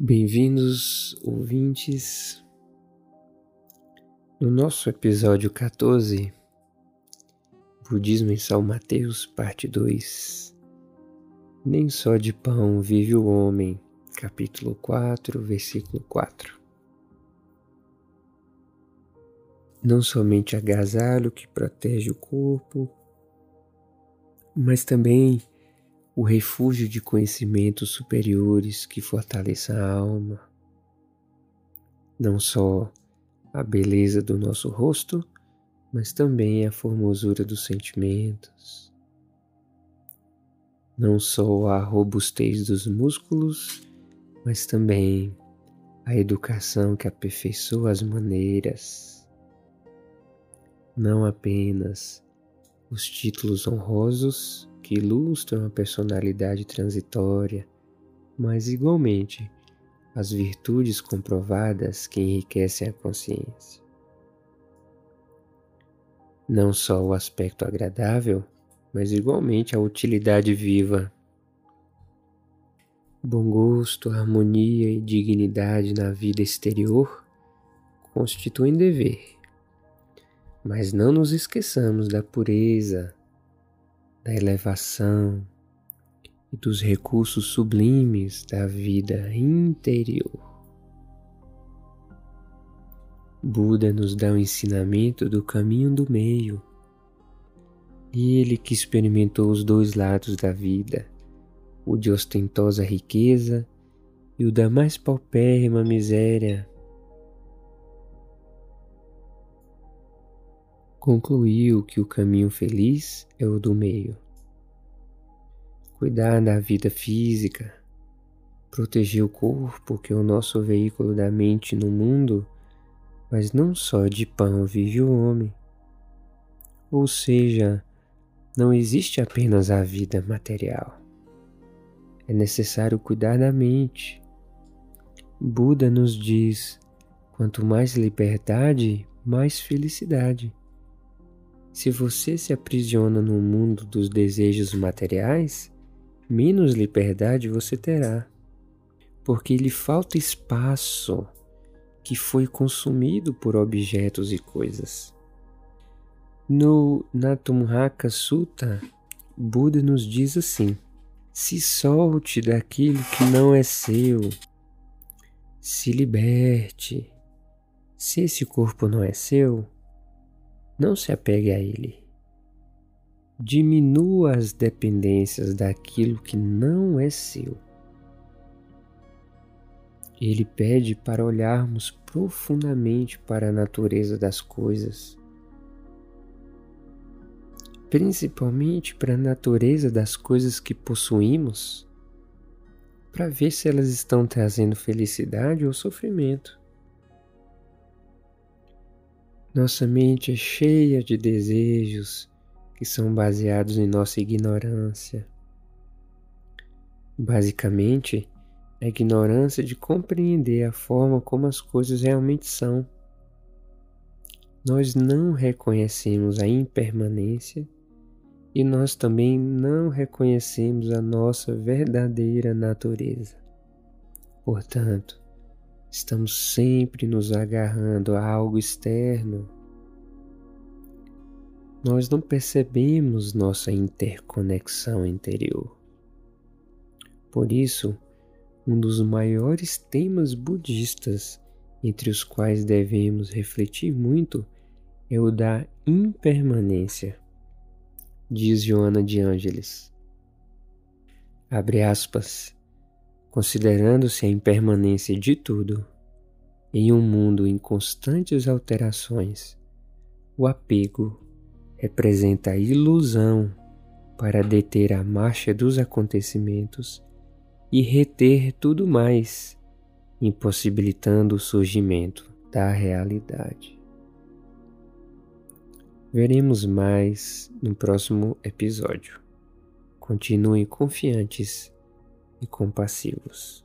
Bem-vindos, ouvintes. No nosso episódio 14, Budismo em São Mateus, parte 2. Nem só de pão vive o homem, capítulo 4, versículo 4. Não somente agasalho que protege o corpo, mas também o refúgio de conhecimentos superiores que fortaleça a alma. Não só a beleza do nosso rosto, mas também a formosura dos sentimentos. Não só a robustez dos músculos, mas também a educação que aperfeiçoa as maneiras. Não apenas os títulos honrosos, que ilustram a personalidade transitória, mas igualmente as virtudes comprovadas que enriquecem a consciência. Não só o aspecto agradável, mas igualmente a utilidade viva. Bom gosto, harmonia e dignidade na vida exterior constituem dever. Mas não nos esqueçamos da pureza, da elevação e dos recursos sublimes da vida interior. Buda nos dá o ensinamento do caminho do meio. E ele que experimentou os dois lados da vida, o de ostentosa riqueza e o da mais paupérrima miséria, concluiu que o caminho feliz é o do meio. Cuidar da vida física, proteger o corpo, que é o nosso veículo da mente no mundo, mas não só de pão vive o homem. Ou seja, não existe apenas a vida material. É necessário cuidar da mente. Buda nos diz: quanto mais liberdade, mais felicidade. Se você se aprisiona no mundo dos desejos materiais, menos liberdade você terá, porque lhe falta espaço que foi consumido por objetos e coisas. No Natumhaka Sutta, Buda nos diz assim: se solte daquilo que não é seu, se liberte. Se esse corpo não é seu, não se apegue a ele. Diminua as dependências daquilo que não é seu. Ele pede para olharmos profundamente para a natureza das coisas, principalmente para a natureza das coisas que possuímos, para ver se elas estão trazendo felicidade ou sofrimento. Nossa mente é cheia de desejos que são baseados em nossa ignorância. Basicamente, a ignorância de compreender a forma como as coisas realmente são. Nós não reconhecemos a impermanência e nós também não reconhecemos a nossa verdadeira natureza. Portanto, Estamos sempre nos agarrando a algo externo. Nós não percebemos nossa interconexão interior. Por isso, um dos maiores temas budistas entre os quais devemos refletir muito é o da impermanência, diz Joana de Ângeles. Abre aspas considerando-se a impermanência de tudo, em um mundo em constantes alterações, o apego representa a ilusão para deter a marcha dos acontecimentos e reter tudo mais, impossibilitando o surgimento da realidade. Veremos mais no próximo episódio. Continuem confiantes e compassivos.